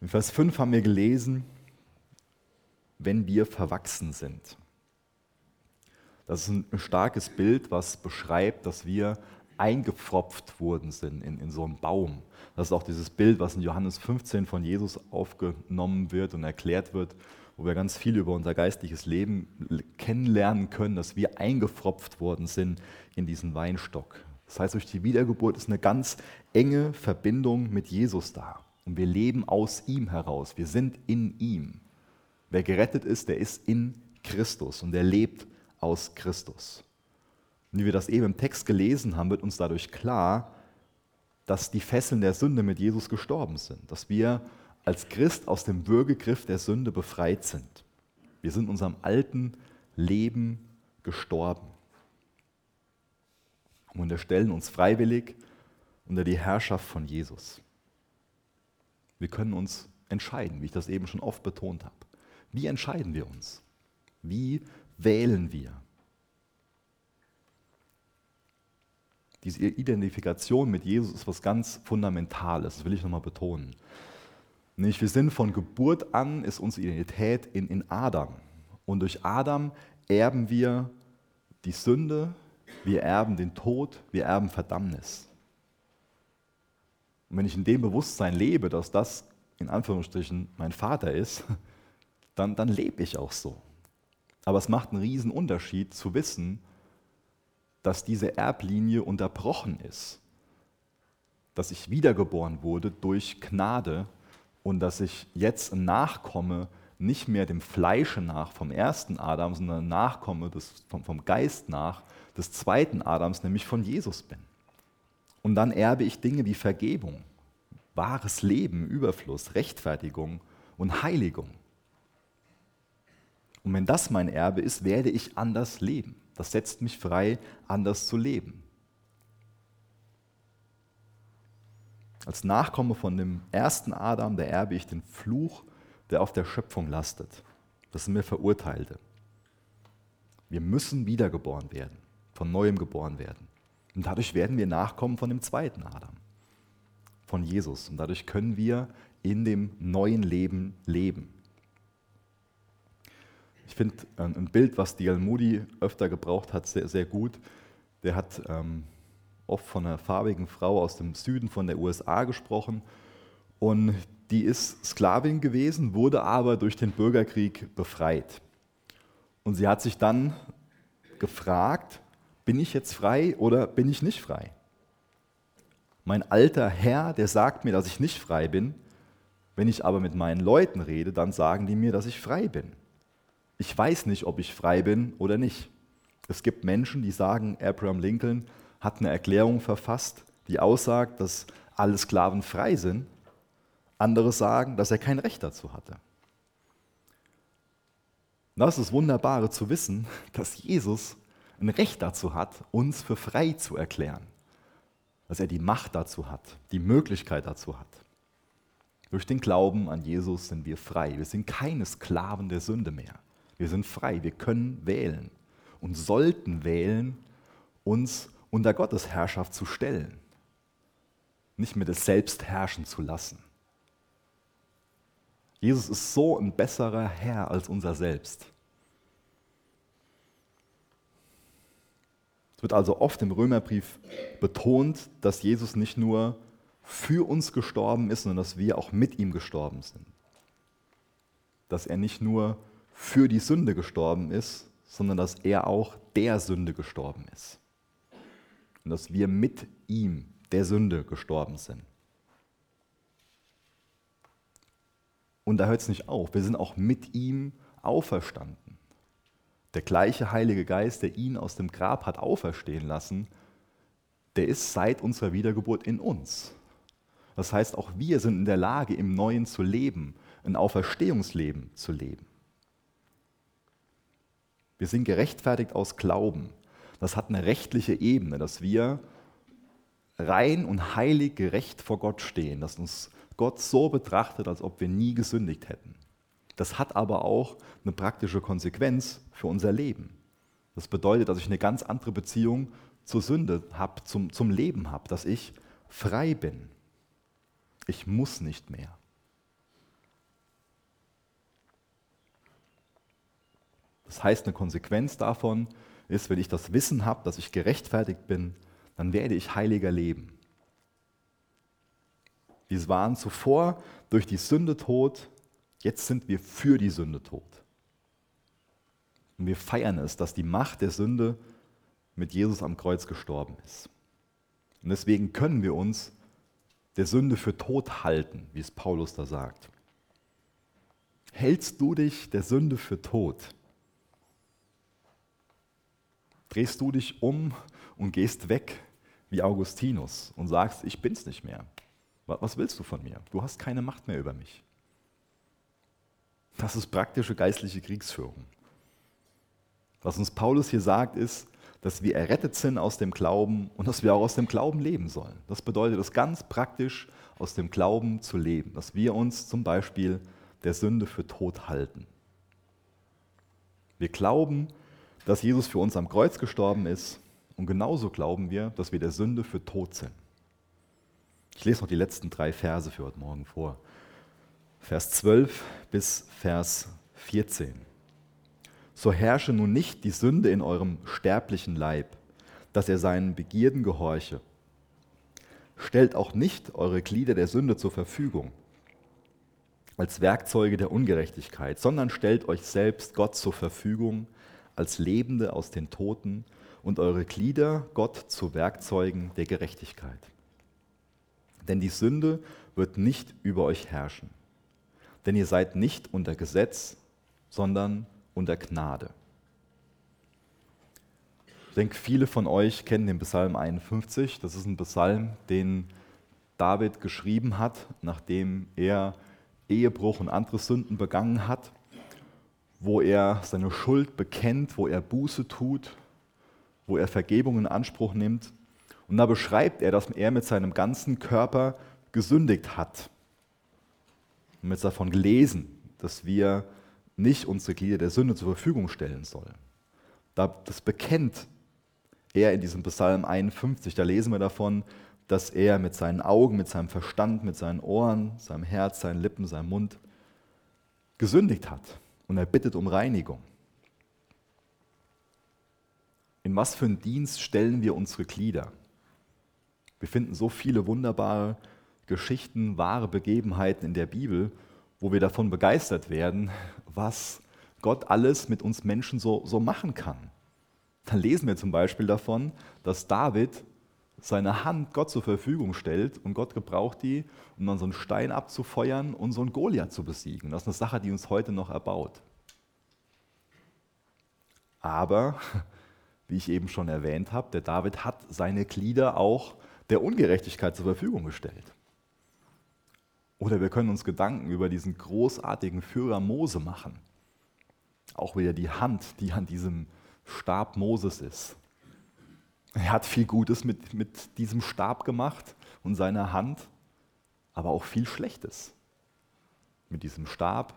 In Vers 5 haben wir gelesen, wenn wir verwachsen sind. Das ist ein starkes Bild, was beschreibt, dass wir eingepfropft worden sind in, in so einen Baum. Das ist auch dieses Bild, was in Johannes 15 von Jesus aufgenommen wird und erklärt wird, wo wir ganz viel über unser geistliches Leben kennenlernen können, dass wir eingepfropft worden sind in diesen Weinstock. Das heißt, durch die Wiedergeburt ist eine ganz enge Verbindung mit Jesus da. Und wir leben aus ihm heraus. Wir sind in ihm. Wer gerettet ist, der ist in Christus und der lebt aus Christus. Und wie wir das eben im Text gelesen haben, wird uns dadurch klar, dass die Fesseln der Sünde mit Jesus gestorben sind, dass wir als Christ aus dem Würgegriff der Sünde befreit sind. Wir sind unserem alten Leben gestorben und unterstellen uns freiwillig unter die Herrschaft von Jesus. Wir können uns entscheiden, wie ich das eben schon oft betont habe. Wie entscheiden wir uns? Wie wählen wir? Diese Identifikation mit Jesus ist was ganz Fundamentales, das will ich nochmal betonen. Nämlich wir sind von Geburt an, ist unsere Identität in, in Adam. Und durch Adam erben wir die Sünde, wir erben den Tod, wir erben Verdammnis. Und wenn ich in dem Bewusstsein lebe, dass das in Anführungsstrichen mein Vater ist, dann, dann lebe ich auch so. Aber es macht einen riesen Unterschied zu wissen, dass diese Erblinie unterbrochen ist, dass ich wiedergeboren wurde durch Gnade und dass ich jetzt nachkomme, nicht mehr dem Fleische nach vom ersten Adam, sondern nachkomme des, vom, vom Geist nach des zweiten Adams, nämlich von Jesus bin. Und dann erbe ich Dinge wie Vergebung, wahres Leben, Überfluss, Rechtfertigung und Heiligung. Und wenn das mein Erbe ist, werde ich anders leben. Das setzt mich frei, anders zu leben. Als Nachkomme von dem ersten Adam, der erbe ich den Fluch, der auf der Schöpfung lastet. Das sind wir Verurteilte. Wir müssen wiedergeboren werden, von neuem geboren werden. Und dadurch werden wir Nachkommen von dem zweiten Adam, von Jesus. Und dadurch können wir in dem neuen Leben leben. Ich finde ein Bild, was D.L. Moody öfter gebraucht hat, sehr, sehr gut. Der hat ähm, oft von einer farbigen Frau aus dem Süden von der USA gesprochen. Und die ist Sklavin gewesen, wurde aber durch den Bürgerkrieg befreit. Und sie hat sich dann gefragt, bin ich jetzt frei oder bin ich nicht frei? Mein alter Herr, der sagt mir, dass ich nicht frei bin. Wenn ich aber mit meinen Leuten rede, dann sagen die mir, dass ich frei bin ich weiß nicht, ob ich frei bin oder nicht. Es gibt Menschen, die sagen, Abraham Lincoln hat eine Erklärung verfasst, die aussagt, dass alle Sklaven frei sind. Andere sagen, dass er kein Recht dazu hatte. Das ist Wunderbare zu wissen, dass Jesus ein Recht dazu hat, uns für frei zu erklären. Dass er die Macht dazu hat, die Möglichkeit dazu hat. Durch den Glauben an Jesus sind wir frei. Wir sind keine Sklaven der Sünde mehr. Wir sind frei, wir können wählen und sollten wählen, uns unter Gottes Herrschaft zu stellen, nicht mehr das Selbst herrschen zu lassen. Jesus ist so ein besserer Herr als unser Selbst. Es wird also oft im Römerbrief betont, dass Jesus nicht nur für uns gestorben ist, sondern dass wir auch mit ihm gestorben sind. Dass er nicht nur für die Sünde gestorben ist, sondern dass er auch der Sünde gestorben ist. Und dass wir mit ihm der Sünde gestorben sind. Und da hört es nicht auf. Wir sind auch mit ihm auferstanden. Der gleiche Heilige Geist, der ihn aus dem Grab hat auferstehen lassen, der ist seit unserer Wiedergeburt in uns. Das heißt, auch wir sind in der Lage, im Neuen zu leben, ein Auferstehungsleben zu leben. Wir sind gerechtfertigt aus Glauben. Das hat eine rechtliche Ebene, dass wir rein und heilig gerecht vor Gott stehen, dass uns Gott so betrachtet, als ob wir nie gesündigt hätten. Das hat aber auch eine praktische Konsequenz für unser Leben. Das bedeutet, dass ich eine ganz andere Beziehung zur Sünde habe, zum, zum Leben habe, dass ich frei bin. Ich muss nicht mehr. Das heißt, eine Konsequenz davon ist, wenn ich das Wissen habe, dass ich gerechtfertigt bin, dann werde ich heiliger leben. Wir waren zuvor durch die Sünde tot, jetzt sind wir für die Sünde tot. Und wir feiern es, dass die Macht der Sünde mit Jesus am Kreuz gestorben ist. Und deswegen können wir uns der Sünde für tot halten, wie es Paulus da sagt. Hältst du dich der Sünde für tot? Drehst du dich um und gehst weg wie Augustinus und sagst, ich bin's nicht mehr. Was willst du von mir? Du hast keine Macht mehr über mich. Das ist praktische geistliche Kriegsführung. Was uns Paulus hier sagt, ist, dass wir errettet sind aus dem Glauben und dass wir auch aus dem Glauben leben sollen. Das bedeutet es ganz praktisch, aus dem Glauben zu leben, dass wir uns zum Beispiel der Sünde für tot halten. Wir glauben, dass Jesus für uns am Kreuz gestorben ist und genauso glauben wir, dass wir der Sünde für tot sind. Ich lese noch die letzten drei Verse für heute Morgen vor. Vers 12 bis Vers 14. So herrsche nun nicht die Sünde in eurem sterblichen Leib, dass er seinen Begierden gehorche. Stellt auch nicht eure Glieder der Sünde zur Verfügung als Werkzeuge der Ungerechtigkeit, sondern stellt euch selbst Gott zur Verfügung als Lebende aus den Toten und eure Glieder Gott zu Werkzeugen der Gerechtigkeit. Denn die Sünde wird nicht über euch herrschen. Denn ihr seid nicht unter Gesetz, sondern unter Gnade. Ich denke, viele von euch kennen den Psalm 51. Das ist ein Psalm, den David geschrieben hat, nachdem er Ehebruch und andere Sünden begangen hat, wo er seine Schuld bekennt, wo er Buße tut, wo er Vergebung in Anspruch nimmt. Und da beschreibt er, dass er mit seinem ganzen Körper gesündigt hat. Und jetzt davon gelesen, dass wir nicht unsere Glieder der Sünde zur Verfügung stellen sollen. Das bekennt er in diesem Psalm 51. Da lesen wir davon, dass er mit seinen Augen, mit seinem Verstand, mit seinen Ohren, seinem Herz, seinen Lippen, seinem Mund gesündigt hat. Und er bittet um Reinigung. In was für einen Dienst stellen wir unsere Glieder? Wir finden so viele wunderbare Geschichten, wahre Begebenheiten in der Bibel, wo wir davon begeistert werden, was Gott alles mit uns Menschen so, so machen kann. Dann lesen wir zum Beispiel davon, dass David seine Hand Gott zur Verfügung stellt und Gott gebraucht die, um dann so einen Stein abzufeuern und so einen Goliath zu besiegen. Das ist eine Sache, die uns heute noch erbaut. Aber, wie ich eben schon erwähnt habe, der David hat seine Glieder auch der Ungerechtigkeit zur Verfügung gestellt. Oder wir können uns Gedanken über diesen großartigen Führer Mose machen. Auch wieder die Hand, die an diesem Stab Moses ist. Er hat viel Gutes mit, mit diesem Stab gemacht und seiner Hand, aber auch viel Schlechtes. Mit diesem Stab,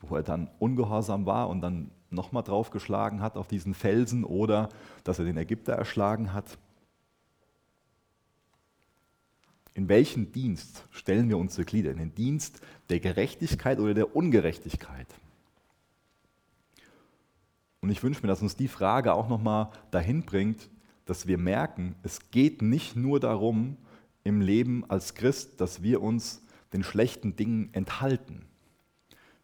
wo er dann ungehorsam war und dann nochmal draufgeschlagen hat auf diesen Felsen oder dass er den Ägypter erschlagen hat. In welchen Dienst stellen wir unsere Glieder? In den Dienst der Gerechtigkeit oder der Ungerechtigkeit? Und ich wünsche mir, dass uns die Frage auch nochmal dahin bringt, dass wir merken, es geht nicht nur darum im Leben als Christ, dass wir uns den schlechten Dingen enthalten.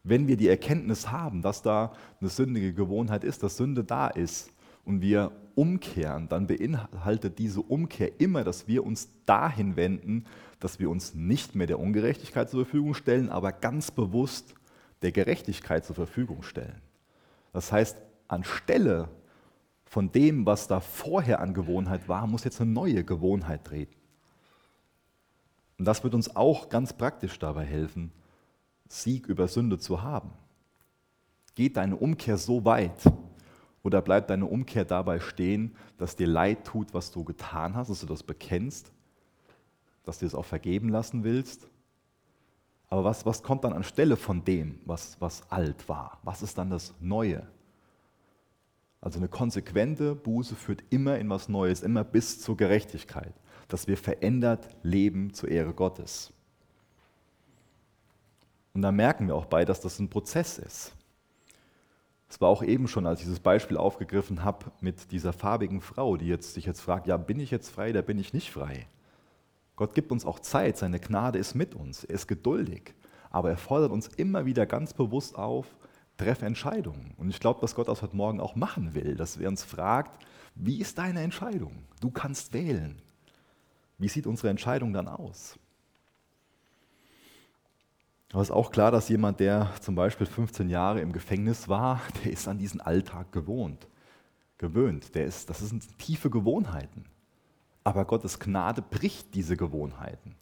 Wenn wir die Erkenntnis haben, dass da eine sündige Gewohnheit ist, dass Sünde da ist und wir umkehren, dann beinhaltet diese Umkehr immer, dass wir uns dahin wenden, dass wir uns nicht mehr der Ungerechtigkeit zur Verfügung stellen, aber ganz bewusst der Gerechtigkeit zur Verfügung stellen. Das heißt, anstelle von dem, was da vorher an Gewohnheit war, muss jetzt eine neue Gewohnheit treten. Und das wird uns auch ganz praktisch dabei helfen, Sieg über Sünde zu haben. Geht deine Umkehr so weit, Oder bleibt deine Umkehr dabei stehen, dass dir leid tut, was du getan hast, dass du das bekennst, dass du es auch vergeben lassen willst? Aber was, was kommt dann anstelle von dem, was, was alt war? Was ist dann das Neue? Also eine konsequente Buße führt immer in was Neues, immer bis zur Gerechtigkeit, dass wir verändert leben zur Ehre Gottes. Und da merken wir auch bei, dass das ein Prozess ist. Es war auch eben schon, als ich dieses Beispiel aufgegriffen habe mit dieser farbigen Frau, die jetzt, sich jetzt fragt, ja, bin ich jetzt frei oder bin ich nicht frei? Gott gibt uns auch Zeit, seine Gnade ist mit uns, er ist geduldig, aber er fordert uns immer wieder ganz bewusst auf, treffe Entscheidungen. Und ich glaube, dass Gott das heute Morgen auch machen will, dass er uns fragt, wie ist deine Entscheidung? Du kannst wählen. Wie sieht unsere Entscheidung dann aus? Aber es ist auch klar, dass jemand, der zum Beispiel 15 Jahre im Gefängnis war, der ist an diesen Alltag gewohnt, gewöhnt. Der ist, das sind tiefe Gewohnheiten. Aber Gottes Gnade bricht diese Gewohnheiten.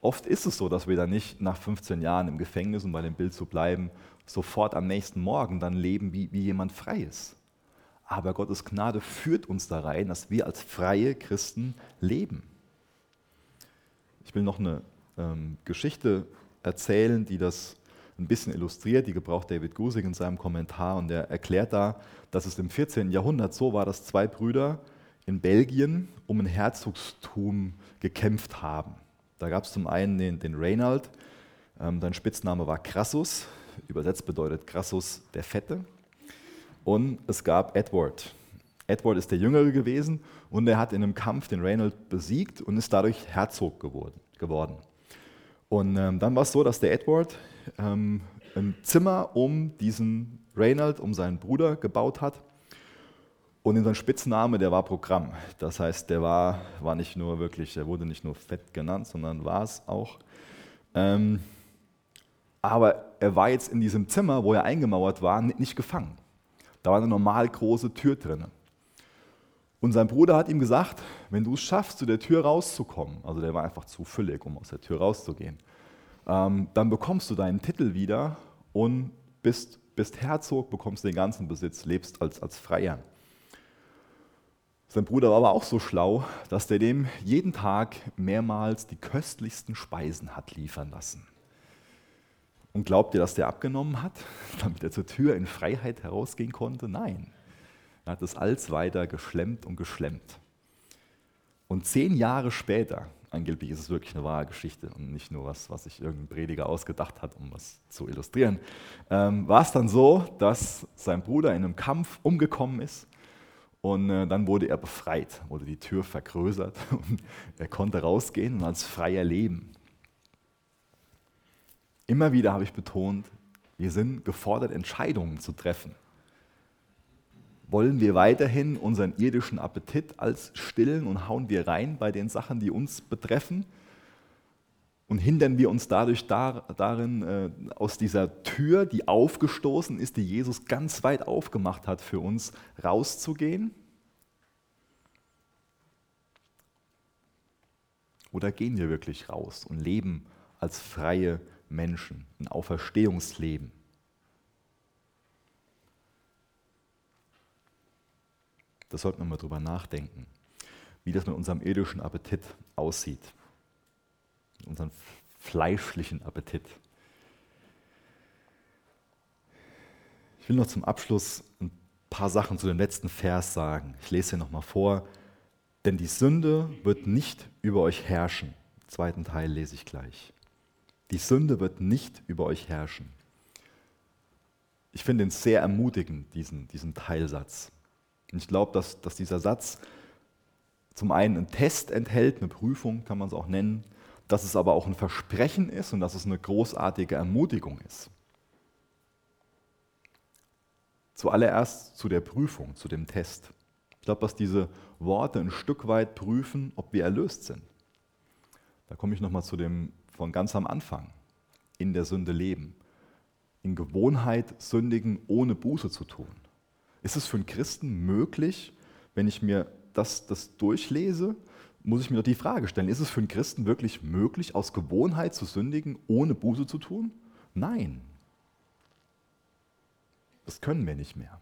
Oft ist es so, dass wir dann nicht nach 15 Jahren im Gefängnis, um bei dem Bild zu bleiben, sofort am nächsten Morgen dann leben, wie, wie jemand frei ist. Aber Gottes Gnade führt uns da rein, dass wir als freie Christen leben. Ich will noch eine ähm, Geschichte erzählen, die das ein bisschen illustriert. Die gebraucht David Gusig in seinem Kommentar und der erklärt da, dass es im 14. Jahrhundert so war, dass zwei Brüder in Belgien um ein Herzogstum gekämpft haben. Da gab es zum einen den, den Reynald, ähm, sein Spitzname war Crassus, übersetzt bedeutet Crassus der Fette. Und es gab Edward. Edward ist der Jüngere gewesen und er hat in einem Kampf den Reynald besiegt und ist dadurch Herzog geworden. Und ähm, dann war es so, dass der Edward ähm, ein Zimmer um diesen Reynald, um seinen Bruder gebaut hat. Und in seinem Spitzname, der war Programm. Das heißt, der war, war nicht nur wirklich, der wurde nicht nur fett genannt, sondern war es auch. Ähm, aber er war jetzt in diesem Zimmer, wo er eingemauert war, nicht gefangen. Da war eine normal große Tür drin. Und sein Bruder hat ihm gesagt, wenn du es schaffst, zu der Tür rauszukommen, also der war einfach zu füllig, um aus der Tür rauszugehen, ähm, dann bekommst du deinen Titel wieder und bist, bist Herzog, bekommst den ganzen Besitz, lebst als, als Freier. Sein Bruder war aber auch so schlau, dass der dem jeden Tag mehrmals die köstlichsten Speisen hat liefern lassen. Und glaubt ihr, dass der abgenommen hat, damit er zur Tür in Freiheit herausgehen konnte? Nein. Er hat es als weiter geschlemmt und geschlemmt. Und zehn Jahre später, angeblich ist es wirklich eine wahre Geschichte und nicht nur was, was sich irgendein Prediger ausgedacht hat, um was zu illustrieren, ähm, war es dann so, dass sein Bruder in einem Kampf umgekommen ist und äh, dann wurde er befreit, wurde die Tür vergrößert und er konnte rausgehen und als freier leben. Immer wieder habe ich betont, wir sind gefordert, Entscheidungen zu treffen. Wollen wir weiterhin unseren irdischen Appetit als stillen und hauen wir rein bei den Sachen, die uns betreffen? Und hindern wir uns dadurch dar, darin, äh, aus dieser Tür, die aufgestoßen ist, die Jesus ganz weit aufgemacht hat für uns, rauszugehen? Oder gehen wir wirklich raus und leben als freie Menschen, ein Auferstehungsleben? Da sollten wir mal drüber nachdenken, wie das mit unserem irdischen Appetit aussieht, unseren fleischlichen Appetit. Ich will noch zum Abschluss ein paar Sachen zu dem letzten Vers sagen. Ich lese hier nochmal vor. Denn die Sünde wird nicht über euch herrschen. Den zweiten Teil lese ich gleich. Die Sünde wird nicht über euch herrschen. Ich finde ihn sehr ermutigend, diesen, diesen Teilsatz. Und ich glaube, dass, dass dieser Satz zum einen einen Test enthält, eine Prüfung kann man es auch nennen, dass es aber auch ein Versprechen ist und dass es eine großartige Ermutigung ist. Zuallererst zu der Prüfung, zu dem Test. Ich glaube, dass diese Worte ein Stück weit prüfen, ob wir erlöst sind. Da komme ich nochmal zu dem von ganz am Anfang. In der Sünde leben. In Gewohnheit sündigen, ohne Buße zu tun. Ist es für einen Christen möglich, wenn ich mir das, das durchlese, muss ich mir doch die Frage stellen, ist es für einen Christen wirklich möglich, aus Gewohnheit zu sündigen, ohne Buße zu tun? Nein. Das können wir nicht mehr.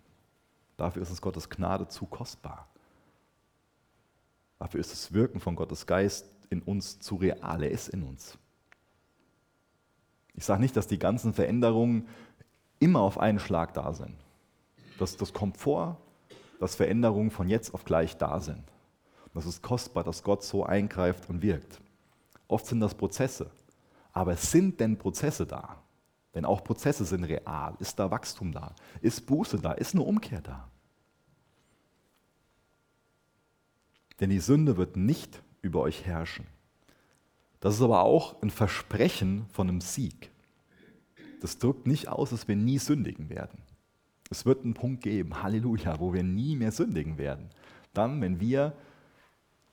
Dafür ist uns Gottes Gnade zu kostbar. Dafür ist das Wirken von Gottes Geist in uns zu real. Er ist in uns. Ich sage nicht, dass die ganzen Veränderungen immer auf einen Schlag da sind. Das, das kommt vor, dass Veränderungen von jetzt auf gleich da sind. Das ist kostbar, dass Gott so eingreift und wirkt. Oft sind das Prozesse. Aber sind denn Prozesse da? Denn auch Prozesse sind real. Ist da Wachstum da? Ist Buße da? Ist eine Umkehr da? Denn die Sünde wird nicht über euch herrschen. Das ist aber auch ein Versprechen von einem Sieg. Das drückt nicht aus, dass wir nie sündigen werden. Es wird einen Punkt geben, Halleluja, wo wir nie mehr sündigen werden. Dann, wenn wir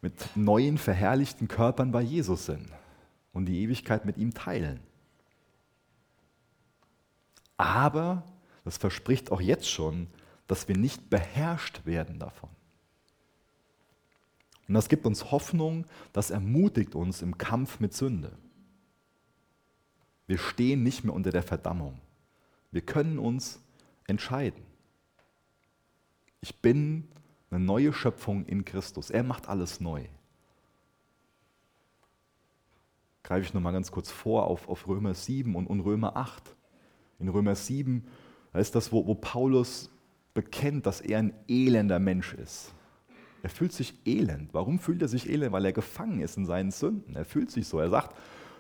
mit neuen, verherrlichten Körpern bei Jesus sind und die Ewigkeit mit ihm teilen. Aber das verspricht auch jetzt schon, dass wir nicht beherrscht werden davon. Und das gibt uns Hoffnung, das ermutigt uns im Kampf mit Sünde. Wir stehen nicht mehr unter der Verdammung. Wir können uns entscheiden. Ich bin eine neue Schöpfung in Christus. Er macht alles neu. Greife ich nochmal ganz kurz vor auf, auf Römer 7 und, und Römer 8. In Römer 7, da ist das, wo, wo Paulus bekennt, dass er ein elender Mensch ist. Er fühlt sich elend. Warum fühlt er sich elend? Weil er gefangen ist in seinen Sünden. Er fühlt sich so. Er sagt,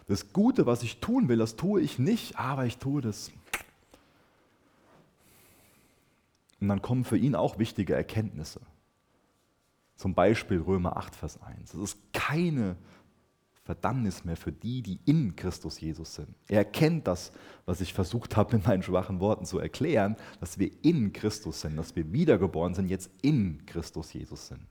das Gute, was ich tun will, das tue ich nicht, aber ich tue das. Und dann kommen für ihn auch wichtige Erkenntnisse. Zum Beispiel Römer 8, Vers 1. Es ist keine Verdammnis mehr für die, die in Christus Jesus sind. Er erkennt das, was ich versucht habe, mit meinen schwachen Worten zu erklären, dass wir in Christus sind, dass wir wiedergeboren sind, jetzt in Christus Jesus sind.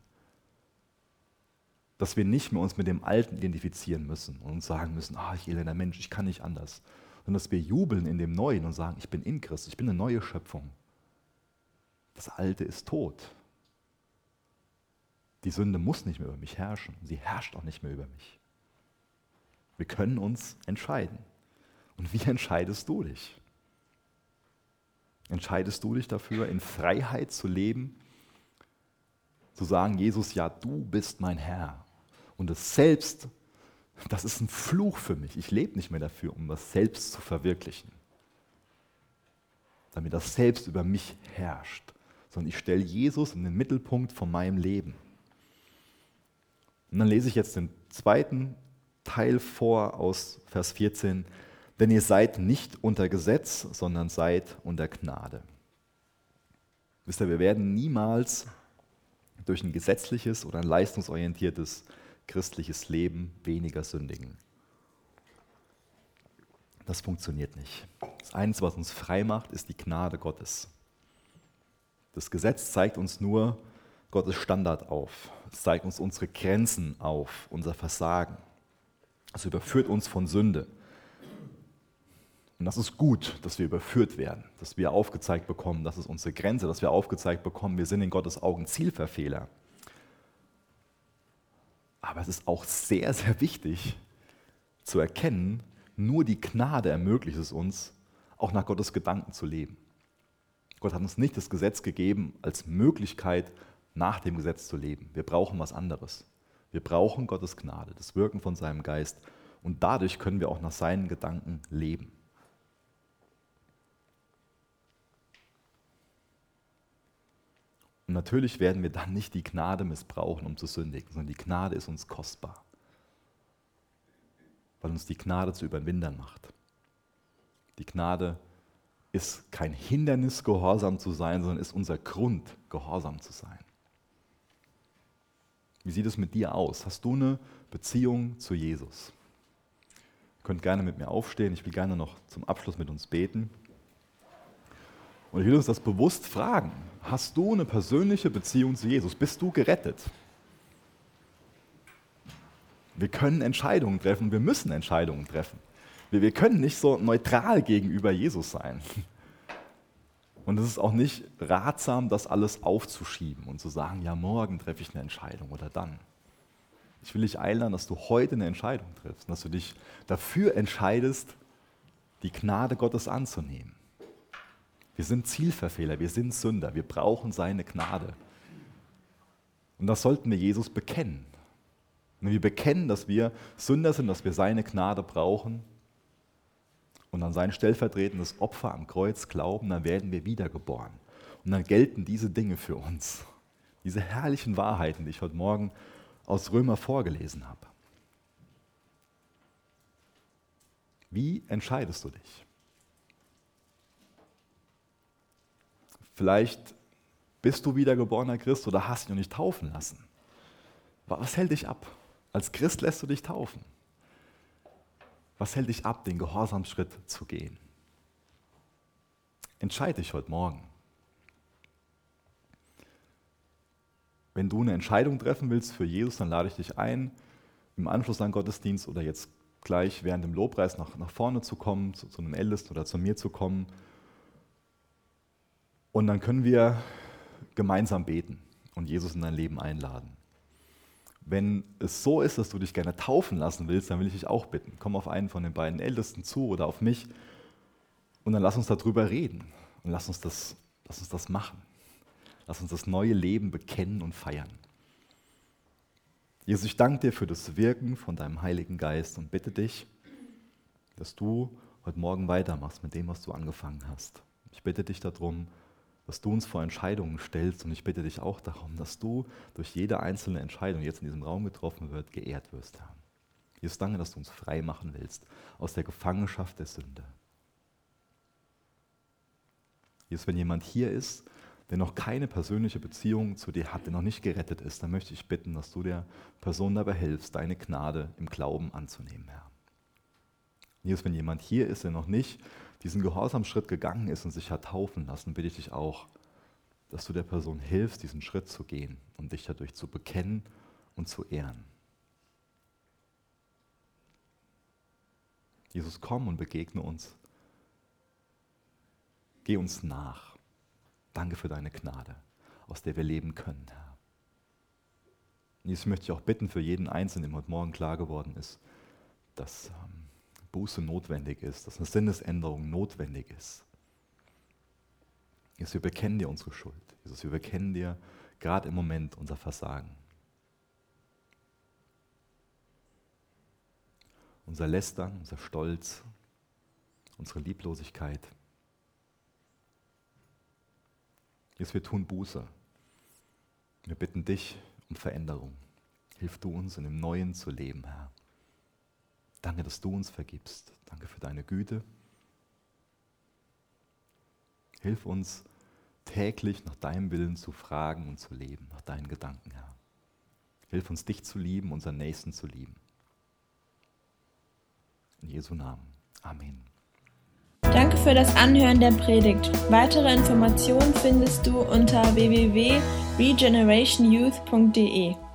Dass wir nicht mehr uns mit dem Alten identifizieren müssen und uns sagen müssen, ah, ich elender Mensch, ich kann nicht anders. Sondern dass wir jubeln in dem Neuen und sagen, ich bin in Christus, ich bin eine neue Schöpfung. Das Alte ist tot. Die Sünde muss nicht mehr über mich herrschen. Sie herrscht auch nicht mehr über mich. Wir können uns entscheiden. Und wie entscheidest du dich? Entscheidest du dich dafür, in Freiheit zu leben, zu sagen, Jesus, ja, du bist mein Herr. Und das Selbst, das ist ein Fluch für mich. Ich lebe nicht mehr dafür, um das Selbst zu verwirklichen. Damit das Selbst über mich herrscht. Sondern ich stelle Jesus in den Mittelpunkt von meinem Leben. Und dann lese ich jetzt den zweiten Teil vor aus Vers 14, denn ihr seid nicht unter Gesetz, sondern seid unter Gnade. Wisst ihr, wir werden niemals durch ein gesetzliches oder ein leistungsorientiertes christliches Leben weniger sündigen. Das funktioniert nicht. Das Einzige, was uns frei macht, ist die Gnade Gottes. Das Gesetz zeigt uns nur Gottes Standard auf. Es zeigt uns unsere Grenzen auf, unser Versagen. Es überführt uns von Sünde. Und das ist gut, dass wir überführt werden, dass wir aufgezeigt bekommen, das ist unsere Grenze, dass wir aufgezeigt bekommen, wir sind in Gottes Augen Zielverfehler. Aber es ist auch sehr, sehr wichtig zu erkennen, nur die Gnade ermöglicht es uns, auch nach Gottes Gedanken zu leben. Gott hat uns nicht das Gesetz gegeben als Möglichkeit, nach dem Gesetz zu leben. Wir brauchen was anderes. Wir brauchen Gottes Gnade, das Wirken von seinem Geist. Und dadurch können wir auch nach seinen Gedanken leben. Und natürlich werden wir dann nicht die Gnade missbrauchen, um zu sündigen, sondern die Gnade ist uns kostbar, weil uns die Gnade zu Überwindern macht. Die Gnade ist kein Hindernis, gehorsam zu sein, sondern ist unser Grund, gehorsam zu sein. Wie sieht es mit dir aus? Hast du eine Beziehung zu Jesus? Ihr könnt gerne mit mir aufstehen. Ich will gerne noch zum Abschluss mit uns beten. Und ich will uns das bewusst fragen. Hast du eine persönliche Beziehung zu Jesus? Bist du gerettet? Wir können Entscheidungen treffen, wir müssen Entscheidungen treffen. Wir, wir können nicht so neutral gegenüber Jesus sein. Und es ist auch nicht ratsam, das alles aufzuschieben und zu sagen, ja, morgen treffe ich eine Entscheidung oder dann. Ich will dich einladen, dass du heute eine Entscheidung triffst, dass du dich dafür entscheidest, die Gnade Gottes anzunehmen. Wir sind Zielverfehler, wir sind Sünder, wir brauchen seine Gnade. Und das sollten wir Jesus bekennen. Wenn wir bekennen, dass wir Sünder sind, dass wir seine Gnade brauchen und an sein stellvertretendes Opfer am Kreuz glauben, dann werden wir wiedergeboren. Und dann gelten diese Dinge für uns. Diese herrlichen Wahrheiten, die ich heute Morgen aus Römer vorgelesen habe. Wie entscheidest du dich? Vielleicht bist du wiedergeborener Christ oder hast dich noch nicht taufen lassen. Was hält dich ab? Als Christ lässt du dich taufen. Was hält dich ab, den Gehorsamsschritt zu gehen? Entscheide dich heute Morgen. Wenn du eine Entscheidung treffen willst für Jesus, dann lade ich dich ein, im Anschluss an Gottesdienst oder jetzt gleich während dem Lobpreis nach, nach vorne zu kommen, zu, zu einem Ältesten oder zu mir zu kommen. Und dann können wir gemeinsam beten und Jesus in dein Leben einladen. Wenn es so ist, dass du dich gerne taufen lassen willst, dann will ich dich auch bitten. Komm auf einen von den beiden Ältesten zu oder auf mich und dann lass uns darüber reden und lass uns das, lass uns das machen. Lass uns das neue Leben bekennen und feiern. Jesus, ich danke dir für das Wirken von deinem Heiligen Geist und bitte dich, dass du heute Morgen weitermachst mit dem, was du angefangen hast. Ich bitte dich darum, dass du uns vor Entscheidungen stellst und ich bitte dich auch darum, dass du durch jede einzelne Entscheidung, die jetzt in diesem Raum getroffen wird, geehrt wirst, Herr. Jesus, danke, dass du uns frei machen willst aus der Gefangenschaft der Sünde. Jesus, wenn jemand hier ist, der noch keine persönliche Beziehung zu dir hat, der noch nicht gerettet ist, dann möchte ich bitten, dass du der Person dabei hilfst, deine Gnade im Glauben anzunehmen, Herr. Jesus, wenn jemand hier ist, der noch nicht diesen Gehorsamschritt gegangen ist und sich hat taufen lassen, bitte ich dich auch, dass du der Person hilfst, diesen Schritt zu gehen und dich dadurch zu bekennen und zu ehren. Jesus, komm und begegne uns. Geh uns nach. Danke für deine Gnade, aus der wir leben können, Herr. Jesus möchte ich auch bitten für jeden Einzelnen, dem heute Morgen klar geworden ist, dass ähm, Buße notwendig ist, dass eine Sinnesänderung notwendig ist. Jesus, wir bekennen dir unsere Schuld. Jesus, wir bekennen dir gerade im Moment unser Versagen. Unser Lästern, unser Stolz, unsere Lieblosigkeit. Jesus, wir tun Buße. Wir bitten dich um Veränderung. Hilf du uns, in dem Neuen zu leben, Herr. Danke, dass du uns vergibst. Danke für deine Güte. Hilf uns täglich nach deinem Willen zu fragen und zu leben, nach deinen Gedanken, Herr. Hilf uns, dich zu lieben, unseren Nächsten zu lieben. In Jesu Namen. Amen. Danke für das Anhören der Predigt. Weitere Informationen findest du unter www.regenerationyouth.de.